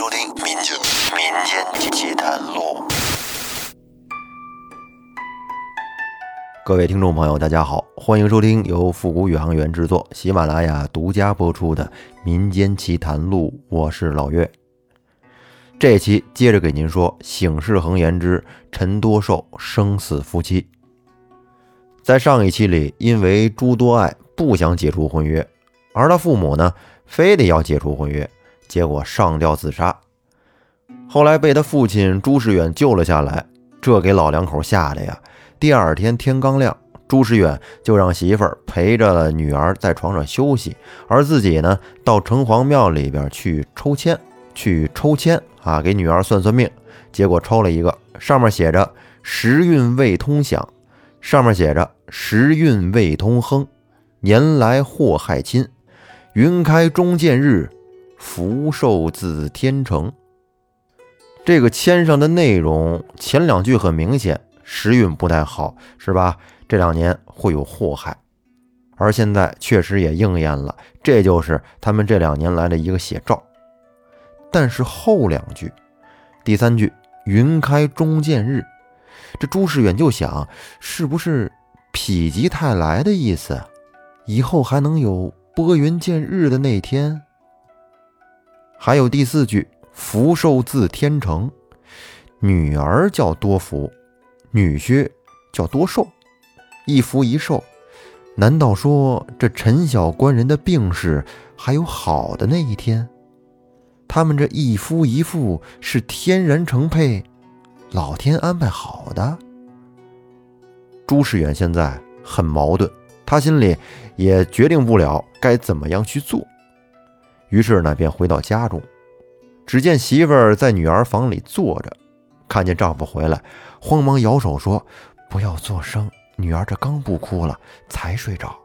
收听《民间民间奇谈录》。各位听众朋友，大家好，欢迎收听由复古宇航员制作、喜马拉雅独家播出的《民间奇谈录》，我是老岳。这期接着给您说《醒世恒言之陈多寿生死夫妻》。在上一期里，因为朱多爱不想解除婚约，而他父母呢，非得要解除婚约，结果上吊自杀。后来被他父亲朱世远救了下来，这给老两口吓得呀！第二天天刚亮，朱世远就让媳妇儿陪着女儿在床上休息，而自己呢，到城隍庙里边去抽签，去抽签啊，给女儿算算命。结果抽了一个，上面写着“时运未通享”。上面写着“时运未通亨，年来祸害亲，云开中见日，福寿自天成。”这个签上的内容前两句很明显，时运不太好，是吧？这两年会有祸害，而现在确实也应验了，这就是他们这两年来的一个写照。但是后两句，第三句“云开中见日”。这朱世远就想，是不是否极泰来的意思？以后还能有拨云见日的那天？还有第四句“福寿自天成”，女儿叫多福，女婿叫多寿，一福一寿。难道说这陈小官人的病势还有好的那一天？他们这一夫一妇是天然成配？老天安排好的。朱世远现在很矛盾，他心里也决定不了该怎么样去做。于是呢，便回到家中，只见媳妇儿在女儿房里坐着，看见丈夫回来，慌忙摇手说：“不要作声，女儿这刚不哭了，才睡着。”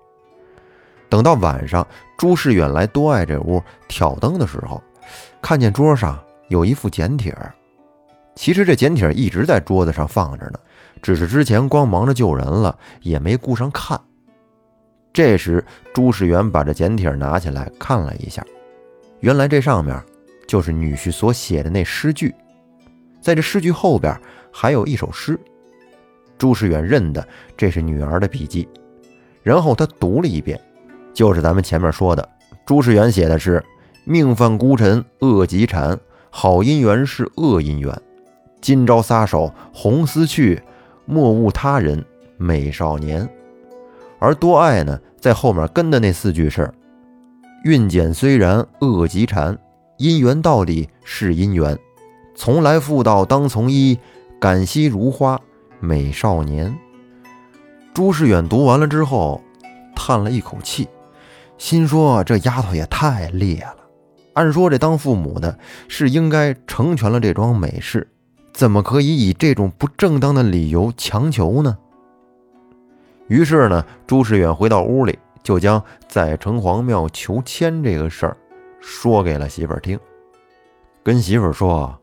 等到晚上，朱世远来多爱这屋挑灯的时候，看见桌上有一副简帖儿。其实这简帖一直在桌子上放着呢，只是之前光忙着救人了，也没顾上看。这时朱世元把这简帖拿起来看了一下，原来这上面就是女婿所写的那诗句，在这诗句后边还有一首诗。朱世远认得这是女儿的笔记，然后他读了一遍，就是咱们前面说的，朱世元写的是：“命犯孤臣恶极缠，好姻缘是恶姻缘。”今朝撒手红丝去，莫误他人美少年。而多爱呢，在后面跟的那四句是：运简虽然恶极缠，姻缘到底是姻缘。从来妇道当从医，感惜如花美少年。朱世远读完了之后，叹了一口气，心说：这丫头也太烈了。按说这当父母的是应该成全了这桩美事。怎么可以以这种不正当的理由强求呢？于是呢，朱世远回到屋里，就将在城隍庙求签这个事儿说给了媳妇儿听，跟媳妇儿说：“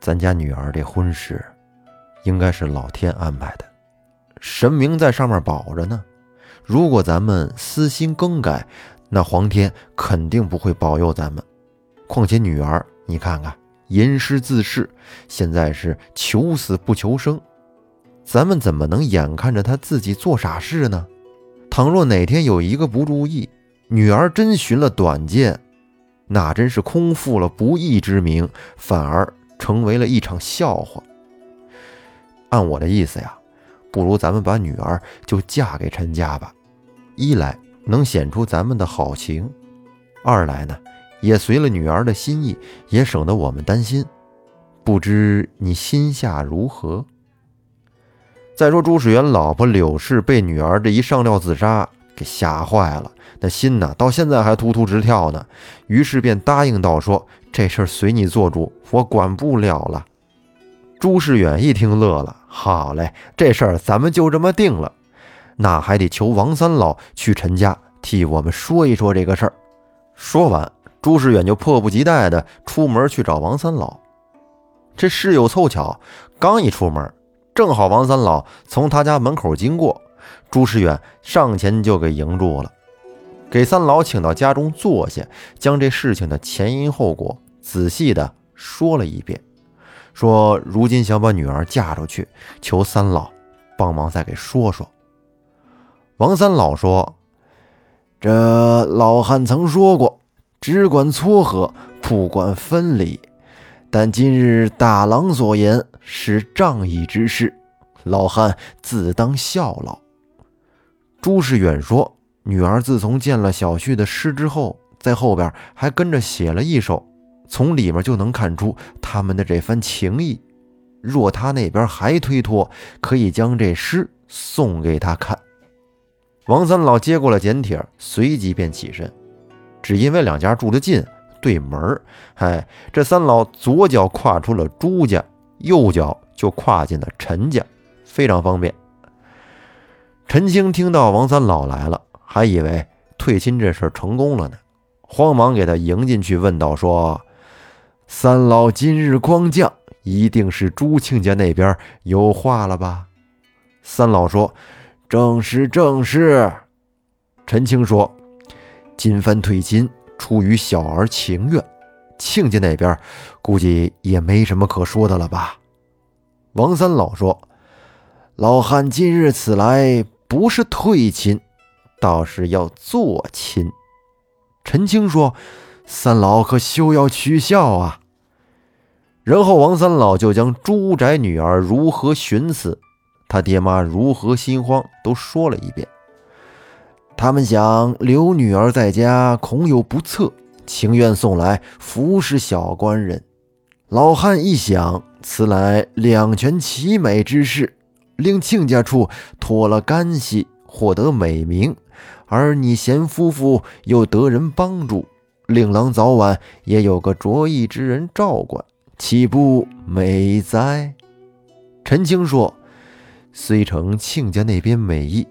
咱家女儿这婚事，应该是老天安排的，神明在上面保着呢。如果咱们私心更改，那皇天肯定不会保佑咱们。况且女儿，你看看。”吟诗自恃，现在是求死不求生，咱们怎么能眼看着他自己做傻事呢？倘若哪天有一个不注意，女儿真寻了短见，那真是空负了不义之名，反而成为了一场笑话。按我的意思呀，不如咱们把女儿就嫁给陈家吧，一来能显出咱们的好情，二来呢。也随了女儿的心意，也省得我们担心。不知你心下如何？再说朱世元老婆柳氏被女儿这一上吊自杀给吓坏了，那心呐到现在还突突直跳呢。于是便答应道：“说这事儿随你做主，我管不了了。”朱世远一听乐了：“好嘞，这事儿咱们就这么定了。那还得求王三老去陈家替我们说一说这个事儿。”说完。朱世远就迫不及待地出门去找王三老。这事有凑巧，刚一出门，正好王三老从他家门口经过，朱世远上前就给迎住了，给三老请到家中坐下，将这事情的前因后果仔细的说了一遍，说如今想把女儿嫁出去，求三老帮忙再给说说。王三老说：“这老汉曾说过，只管撮合，不管分离。但今日大郎所言是仗义之事，老汉自当效劳。”朱世远说：“女儿自从见了小旭的诗之后，在后边还跟着写了一首，从里面就能看出他们的这番情谊。若他那边还推脱，可以将这诗送给他看。”王三老接过了简帖，随即便起身。只因为两家住得近，对门儿，哎，这三老左脚跨出了朱家，右脚就跨进了陈家，非常方便。陈青听到王三老来了，还以为退亲这事成功了呢，慌忙给他迎进去，问道：“说三老今日光降，一定是朱庆家那边有话了吧？”三老说。正是正是，陈青说：“今番退亲，出于小儿情愿。亲家那边估计也没什么可说的了吧？”王三老说：“老汉今日此来，不是退亲，倒是要做亲。”陈青说：“三老可休要取笑啊！”然后王三老就将朱宅女儿如何寻死。他爹妈如何心慌，都说了一遍。他们想留女儿在家，恐有不测，情愿送来服侍小官人。老汉一想，此乃两全其美之事，令亲家处脱了干系，获得美名；而你贤夫妇又得人帮助，令郎早晚也有个着意之人照管，岂不美哉？陈青说。虽承亲家那边美意，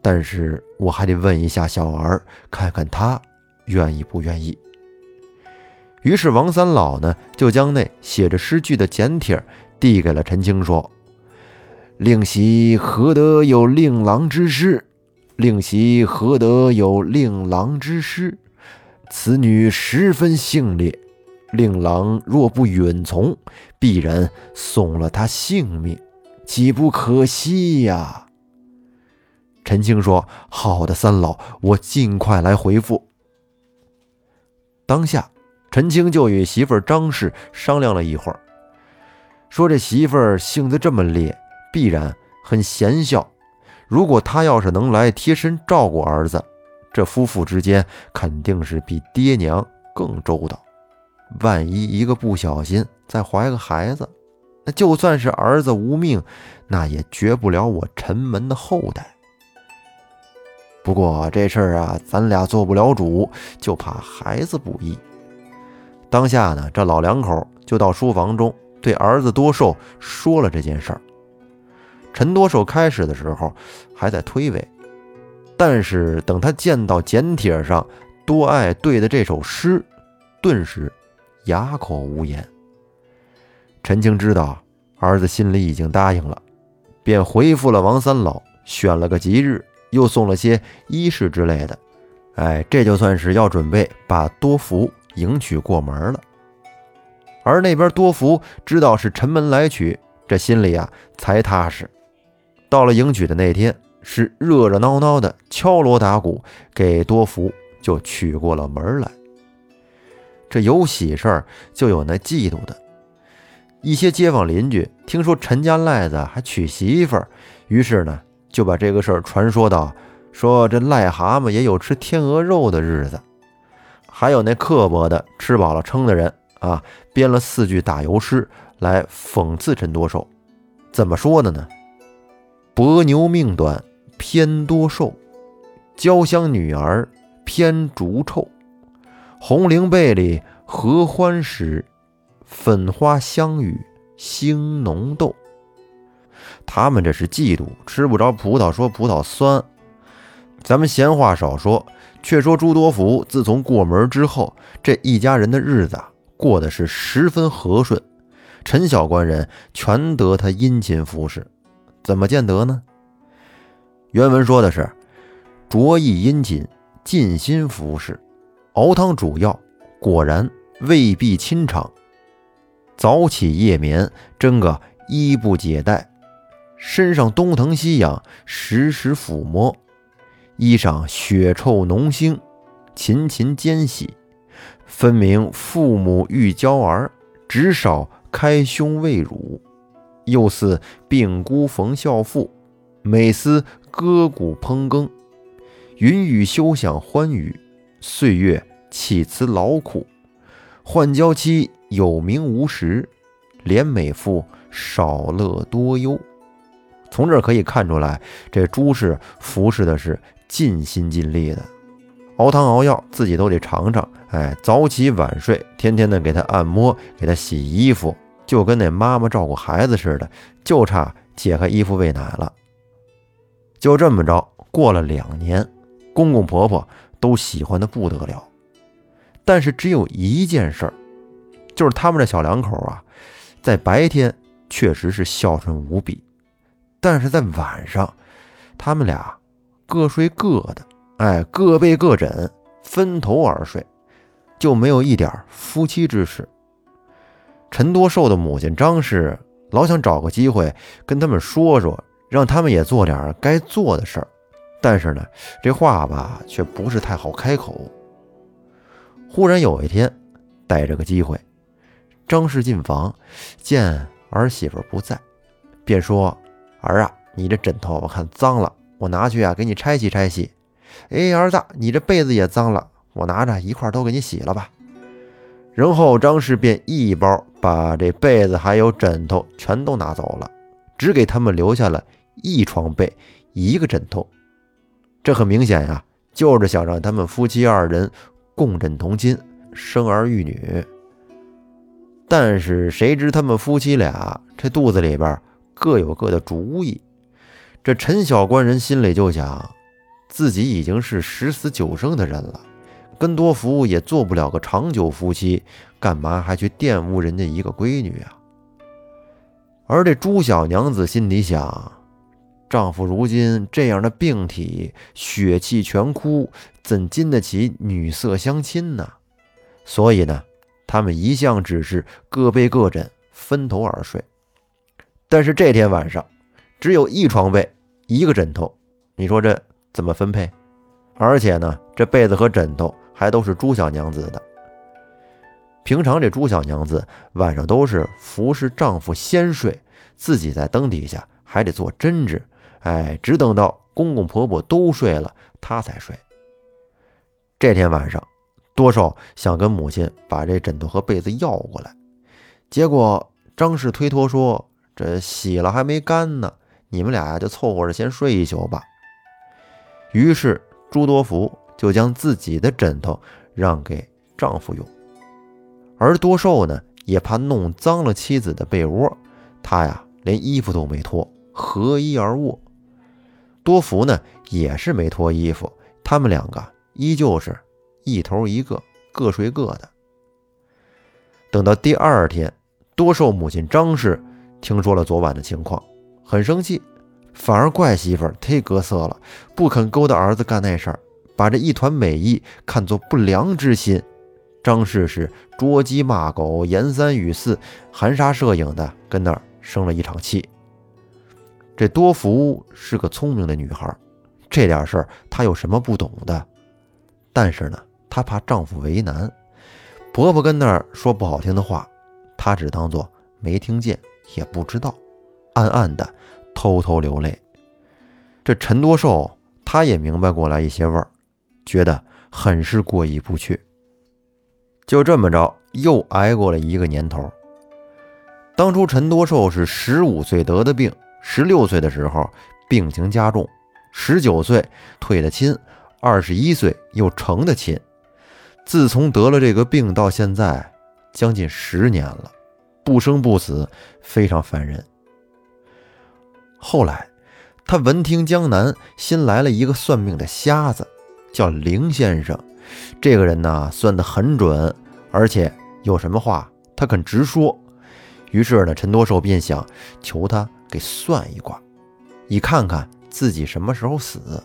但是我还得问一下小儿，看看他愿意不愿意。于是王三老呢，就将那写着诗句的简帖递给了陈青，说：“令媳何得有令郎之诗？令媳何得有令郎之诗？此女十分性烈，令郎若不允从，必然送了她性命。”岂不可惜呀？陈青说：“好的，三老，我尽快来回复。”当下，陈青就与媳妇儿张氏商量了一会儿，说：“这媳妇儿性子这么烈，必然很贤孝。如果她要是能来贴身照顾儿子，这夫妇之间肯定是比爹娘更周到。万一一个不小心再怀个孩子……”那就算是儿子无命，那也绝不了我陈门的后代。不过这事儿啊，咱俩做不了主，就怕孩子不依。当下呢，这老两口就到书房中对儿子多寿说了这件事儿。陈多寿开始的时候还在推诿，但是等他见到简帖上多爱对的这首诗，顿时哑口无言。陈青知道儿子心里已经答应了，便回复了王三老，选了个吉日，又送了些衣饰之类的。哎，这就算是要准备把多福迎娶过门了。而那边多福知道是陈门来娶，这心里啊才踏实。到了迎娶的那天，是热热闹闹的敲锣打鼓，给多福就娶过了门来。这有喜事儿，就有那嫉妒的。一些街坊邻居听说陈家赖子还娶媳妇儿，于是呢就把这个事儿传说到，说这癞蛤蟆也有吃天鹅肉的日子。还有那刻薄的吃饱了撑的人啊，编了四句打油诗来讽刺陈多寿。怎么说的呢？伯牛命短偏多寿，娇香女儿偏逐臭，红绫被里合欢时。粉花香雨兴浓豆，他们这是嫉妒吃不着葡萄说葡萄酸。咱们闲话少说，却说朱多福自从过门之后，这一家人的日子过得是十分和顺。陈小官人全得他殷勤服侍，怎么见得呢？原文说的是：着意殷勤，尽心服侍，熬汤煮药，果然未必亲尝。早起夜眠，真个衣不解带，身上东疼西痒，时时抚摸，衣裳血臭浓腥，勤勤奸喜，分明父母欲娇儿，只少开胸喂乳，又似病孤逢孝妇，每思割骨烹羹，云雨休想欢愉，岁月岂辞劳苦，换娇妻。有名无实，怜美妇少乐多忧。从这儿可以看出来，这朱氏服侍的是尽心尽力的，熬汤熬药自己都得尝尝。哎，早起晚睡，天天的给他按摩，给他洗衣服，就跟那妈妈照顾孩子似的，就差解开衣服喂奶了。就这么着，过了两年，公公婆婆都喜欢的不得了，但是只有一件事儿。就是他们这小两口啊，在白天确实是孝顺无比，但是在晚上，他们俩各睡各的，哎，各被各枕，分头而睡，就没有一点夫妻之事。陈多寿的母亲张氏老想找个机会跟他们说说，让他们也做点该做的事儿，但是呢，这话吧却不是太好开口。忽然有一天，逮着个机会。张氏进房，见儿媳妇不在，便说：“儿啊，你这枕头我看脏了，我拿去啊给你拆洗拆洗。哎，儿子，你这被子也脏了，我拿着一块都给你洗了吧。”然后张氏便一包把这被子还有枕头全都拿走了，只给他们留下了一床被一个枕头。这很明显呀，就是想让他们夫妻二人共枕同寝，生儿育女。但是谁知他们夫妻俩这肚子里边各有各的主意。这陈小官人心里就想，自己已经是十死九生的人了，跟多福也做不了个长久夫妻，干嘛还去玷污人家一个闺女啊？而这朱小娘子心里想，丈夫如今这样的病体，血气全枯，怎经得起女色相亲呢？所以呢。他们一向只是各被各枕，分头而睡。但是这天晚上，只有一床被，一个枕头。你说这怎么分配？而且呢，这被子和枕头还都是朱小娘子的。平常这朱小娘子晚上都是服侍丈夫先睡，自己在灯底下还得做针织。哎，只等到公公婆婆都睡了，她才睡。这天晚上。多少想跟母亲把这枕头和被子要过来，结果张氏推脱说：“这洗了还没干呢，你们俩就凑合着先睡一宿吧。”于是朱多福就将自己的枕头让给丈夫用，而多寿呢也怕弄脏了妻子的被窝，他呀连衣服都没脱，合衣而卧。多福呢也是没脱衣服，他们两个依旧是。一头一个，各睡各的。等到第二天，多寿母亲张氏听说了昨晚的情况，很生气，反而怪媳妇忒隔色了，不肯勾搭儿子干那事儿，把这一团美意看作不良之心。张氏是捉鸡骂狗，言三语四，含沙射影的跟那儿生了一场气。这多福是个聪明的女孩，这点事儿她有什么不懂的？但是呢。她怕丈夫为难，婆婆跟那儿说不好听的话，她只当做没听见，也不知道，暗暗的偷偷流泪。这陈多寿他也明白过来一些味儿，觉得很是过意不去。就这么着，又挨过了一个年头。当初陈多寿是十五岁得的病，十六岁的时候病情加重，十九岁退的亲，二十一岁又成的亲。自从得了这个病到现在，将近十年了，不生不死，非常烦人。后来，他闻听江南新来了一个算命的瞎子，叫林先生。这个人呢，算得很准，而且有什么话他肯直说。于是呢，陈多寿便想求他给算一卦，以看看自己什么时候死。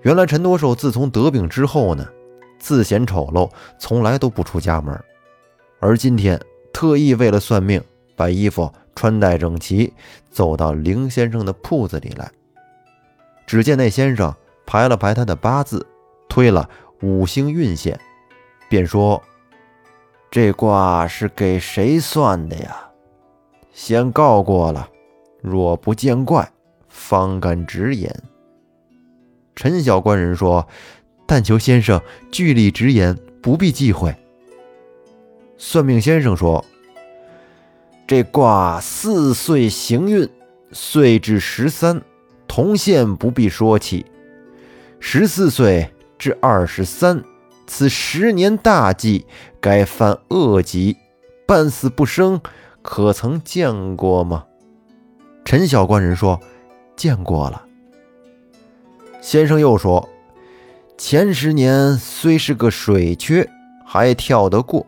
原来陈多寿自从得病之后呢。自显丑陋，从来都不出家门，而今天特意为了算命，把衣服穿戴整齐，走到林先生的铺子里来。只见那先生排了排他的八字，推了五星运线，便说：“这卦是给谁算的呀？先告过了，若不见怪，方敢直言。”陈小官人说：“但求先生据理直言，不必忌讳。”算命先生说：“这卦四岁行运，岁至十三，同线不必说起。十四岁至二十三，此十年大忌，该犯恶疾，半死不生，可曾见过吗？”陈小官人说：“见过了。”先生又说：“前十年虽是个水缺，还跳得过。”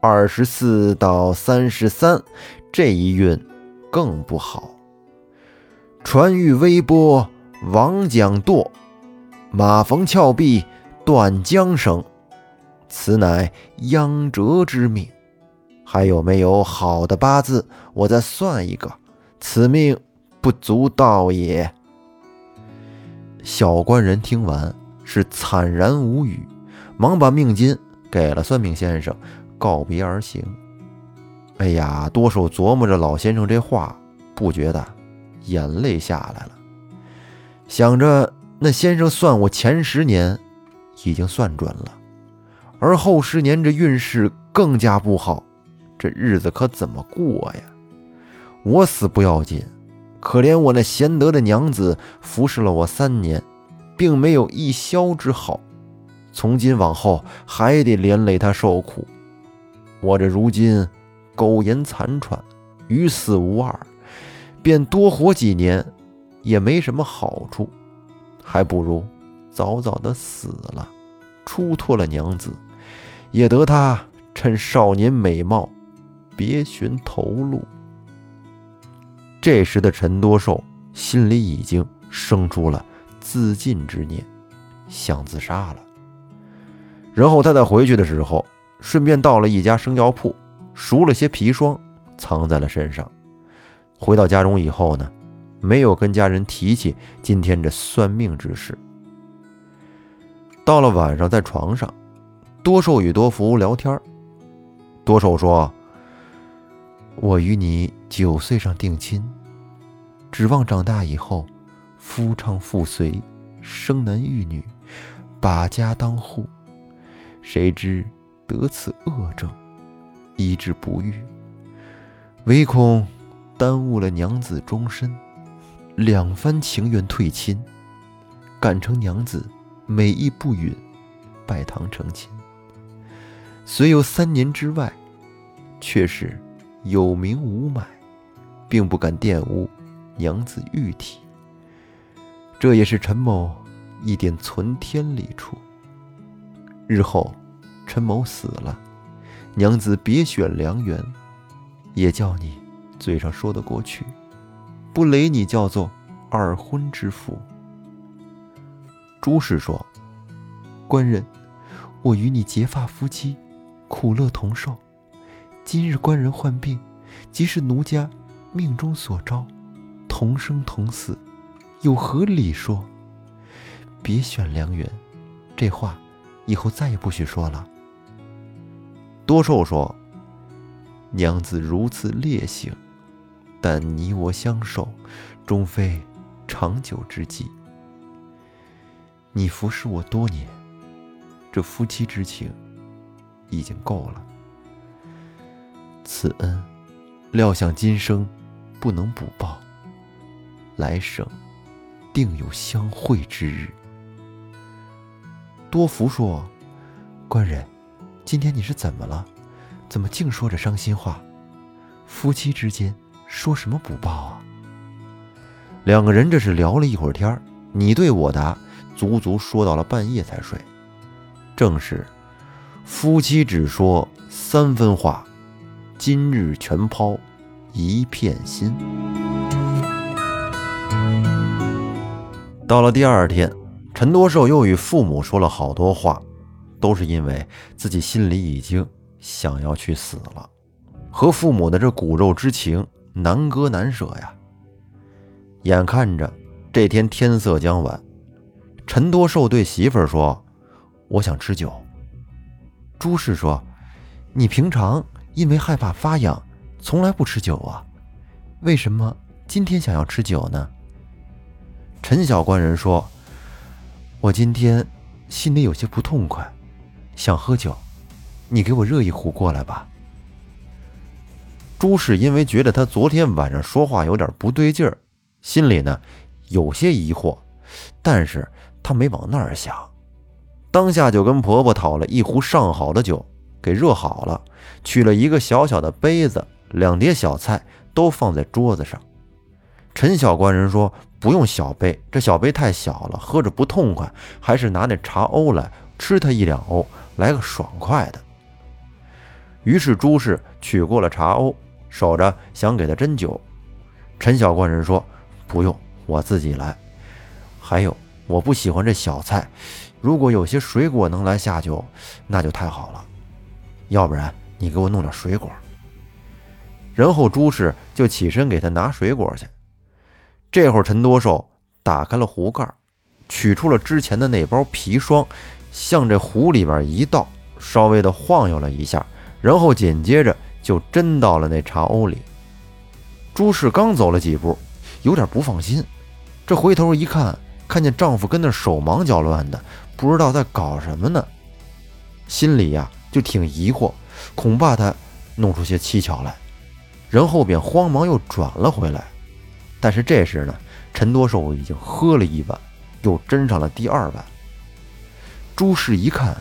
二十四到三十三，这一运更不好。船遇微波，王桨堕；马逢峭壁，断缰绳。此乃夭折之命。还有没有好的八字？我再算一个。此命不足道也。小官人听完是惨然无语，忙把命金给了算命先生。告别而行。哎呀，多手琢磨着老先生这话，不觉得眼泪下来了。想着那先生算我前十年已经算准了，而后十年这运势更加不好，这日子可怎么过呀？我死不要紧，可怜我那贤德的娘子服侍了我三年，并没有一消之好，从今往后还得连累她受苦。我这如今苟延残喘，与死无二，便多活几年也没什么好处，还不如早早的死了，出脱了娘子，也得他趁少年美貌，别寻头路。这时的陈多寿心里已经生出了自尽之念，想自杀了。然后他在回去的时候。顺便到了一家生药铺，赎了些砒霜，藏在了身上。回到家中以后呢，没有跟家人提起今天这算命之事。到了晚上，在床上，多寿与多福聊天。多寿说：“我与你九岁上定亲，指望长大以后，夫唱妇随，生男育女，把家当户。谁知……”得此恶症，医治不愈，唯恐耽误了娘子终身。两番情愿退亲，感成娘子美意不允，拜堂成亲。虽有三年之外，却是有名无买，并不敢玷污娘子玉体。这也是陈某一点存天理处。日后。陈某死了，娘子别选良缘，也叫你嘴上说得过去，不雷你叫做二婚之妇。朱氏说：“官人，我与你结发夫妻，苦乐同受。今日官人患病，即是奴家命中所招，同生同死，有何理说？别选良缘，这话以后再也不许说了。”多寿说：“娘子如此烈性，但你我相守，终非长久之计。你服侍我多年，这夫妻之情已经够了。此恩，料想今生不能补报，来生定有相会之日。”多福说：“官人。”今天你是怎么了？怎么净说着伤心话？夫妻之间说什么不报啊？两个人这是聊了一会儿天你对我答，足足说到了半夜才睡。正是夫妻只说三分话，今日全抛一片心。到了第二天，陈多寿又与父母说了好多话。都是因为自己心里已经想要去死了。和父母的这骨肉之情难割难舍呀。眼看着这天天色将晚，陈多寿对媳妇儿说：“我想吃酒。”朱氏说：“你平常因为害怕发痒，从来不吃酒啊，为什么今天想要吃酒呢？”陈小官人说：“我今天心里有些不痛快，想喝酒，你给我热一壶过来吧。”朱氏因为觉得他昨天晚上说话有点不对劲儿，心里呢有些疑惑，但是他没往那儿想，当下就跟婆婆讨了一壶上好的酒，给热好了，取了一个小小的杯子，两碟小菜都放在桌子上。陈小官人说。不用小杯，这小杯太小了，喝着不痛快，还是拿那茶瓯来吃它一两瓯，来个爽快的。于是朱氏取过了茶瓯，守着想给他斟酒。陈小官人说：“不用，我自己来。还有，我不喜欢这小菜，如果有些水果能来下酒，那就太好了。要不然你给我弄点水果。”然后朱氏就起身给他拿水果去。这会儿，陈多寿打开了壶盖，取出了之前的那包砒霜，向这壶里边一倒，稍微的晃悠了一下，然后紧接着就斟到了那茶瓯里。朱氏刚走了几步，有点不放心，这回头一看，看见丈夫跟那手忙脚乱的，不知道在搞什么呢，心里呀就挺疑惑，恐怕他弄出些蹊跷来，然后便慌忙又转了回来。但是这时呢，陈多寿已经喝了一碗，又斟上了第二碗。朱氏一看，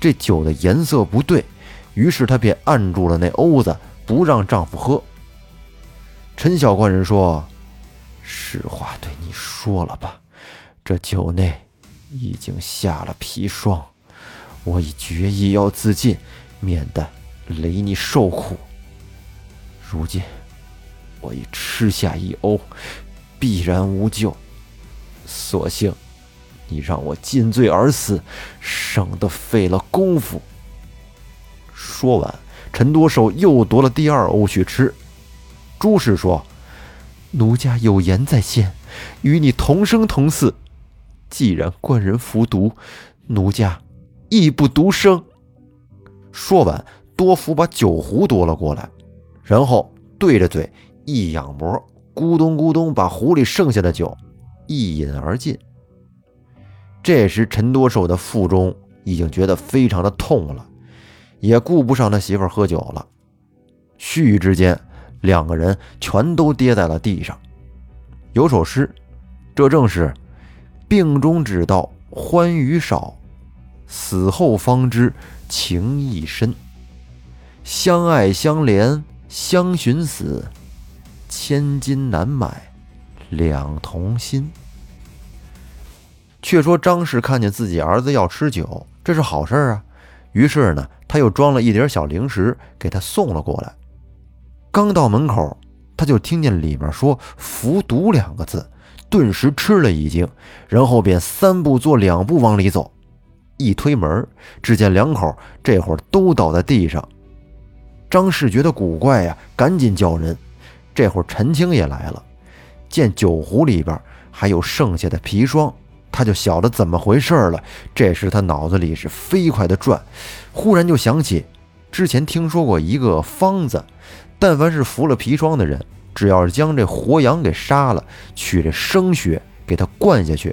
这酒的颜色不对，于是她便按住了那瓯子，不让丈夫喝。陈小官人说：“实话对你说了吧，这酒内已经下了砒霜，我已决意要自尽，免得累你受苦。如今……”我已吃下一瓯，必然无救。所幸你让我尽罪而死，省得费了功夫。说完，陈多寿又夺了第二瓯去吃。朱氏说：“奴家有言在先，与你同生同死。既然官人服毒，奴家亦不独生。”说完，多福把酒壶夺了过来，然后对着嘴。一仰脖，咕咚咕咚，把壶里剩下的酒一饮而尽。这时，陈多寿的腹中已经觉得非常的痛了，也顾不上他媳妇喝酒了。须臾之间，两个人全都跌在了地上。有首诗，这正是“病中只道欢愉少，死后方知情意深。相爱相怜相寻死。”千金难买两同心。却说张氏看见自己儿子要吃酒，这是好事啊。于是呢，他又装了一点小零食给他送了过来。刚到门口，他就听见里面说“服毒”两个字，顿时吃了一惊，然后便三步做两步往里走。一推门，只见两口这会儿都倒在地上。张氏觉得古怪呀，赶紧叫人。这会儿陈青也来了，见酒壶里边还有剩下的砒霜，他就晓得怎么回事了。这时他脑子里是飞快的转，忽然就想起之前听说过一个方子，但凡是服了砒霜的人，只要是将这活羊给杀了，取这生血给他灌下去，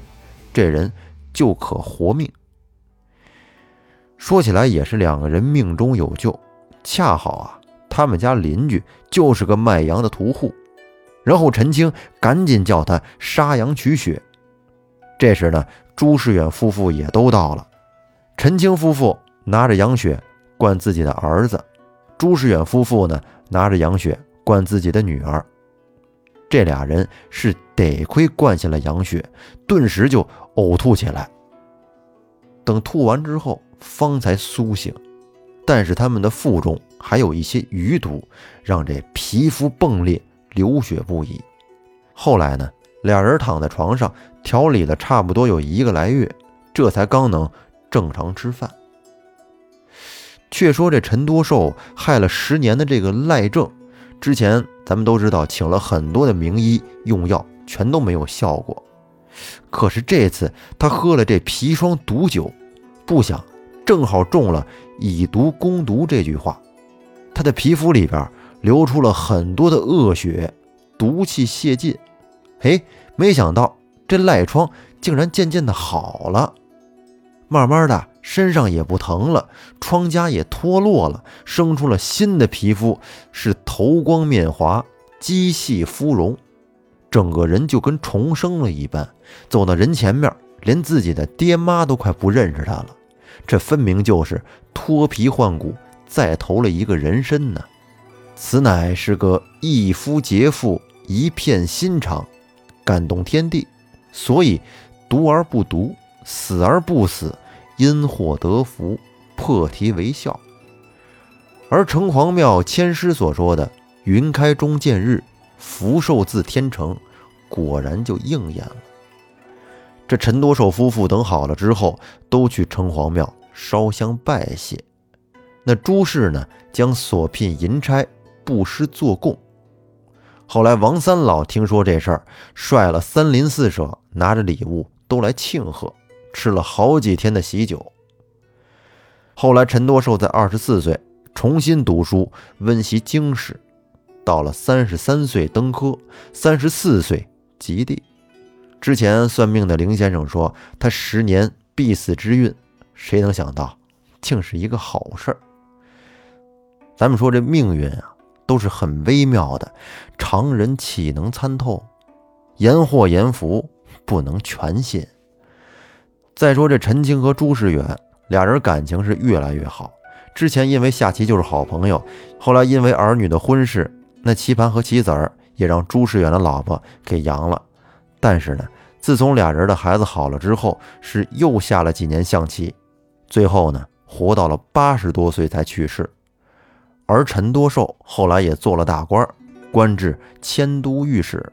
这人就可活命。说起来也是两个人命中有救，恰好啊。他们家邻居就是个卖羊的屠户，然后陈青赶紧叫他杀羊取血。这时呢，朱世远夫妇也都到了。陈青夫妇拿着羊血灌自己的儿子，朱世远夫妇呢拿着羊血灌自己的女儿。这俩人是得亏灌下了羊血，顿时就呕吐起来。等吐完之后，方才苏醒，但是他们的腹中。还有一些余毒，让这皮肤迸裂，流血不已。后来呢，俩人躺在床上调理了差不多有一个来月，这才刚能正常吃饭。却说这陈多寿害了十年的这个赖症，之前咱们都知道，请了很多的名医用药，全都没有效果。可是这次他喝了这砒霜毒酒，不想正好中了“以毒攻毒”这句话，他的皮肤里边流出了很多的恶血，毒气泄尽。哎，没想到这赖疮竟然渐渐的好了，慢慢的身上也不疼了，疮痂也脱落了，生出了新的皮肤，是头光面滑，肌细肤容。整个人就跟重生了一般，走到人前面，连自己的爹妈都快不认识他了。这分明就是脱皮换骨，再投了一个人身呢。此乃是个一夫劫妇，一片心肠，感动天地，所以毒而不毒，死而不死，因祸得福，破题为笑。而城隍庙千师所说的“云开终见日”。福寿自天成，果然就应验了。这陈多寿夫妇等好了之后，都去城隍庙烧香拜谢。那朱氏呢，将所聘银差布施做供。后来王三老听说这事儿，率了三邻四舍，拿着礼物都来庆贺，吃了好几天的喜酒。后来陈多寿在二十四岁重新读书，温习经史。到了三十三岁登科，三十四岁及第。之前算命的林先生说他十年必死之运，谁能想到竟是一个好事儿？咱们说这命运啊，都是很微妙的，常人岂能参透？言祸言福，不能全信。再说这陈青和朱世远俩人感情是越来越好，之前因为下棋就是好朋友，后来因为儿女的婚事。那棋盘和棋子儿也让朱世远的老婆给扬了，但是呢，自从俩人的孩子好了之后，是又下了几年象棋，最后呢，活到了八十多岁才去世。而陈多寿后来也做了大官，官至迁都御史，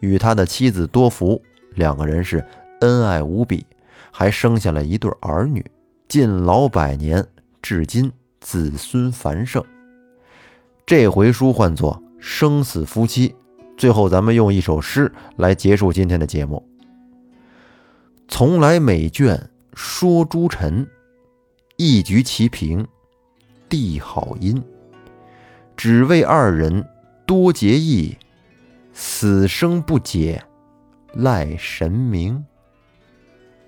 与他的妻子多福两个人是恩爱无比，还生下了一对儿女，近老百年，至今子孙繁盛。这回书唤作《生死夫妻》，最后咱们用一首诗来结束今天的节目。从来美眷说诸臣，一局棋平地好音。只为二人多结义，死生不解赖神明。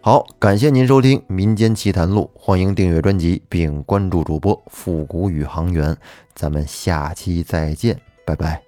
好，感谢您收听《民间奇谈录》，欢迎订阅专辑并关注主播复古宇航员，咱们下期再见，拜拜。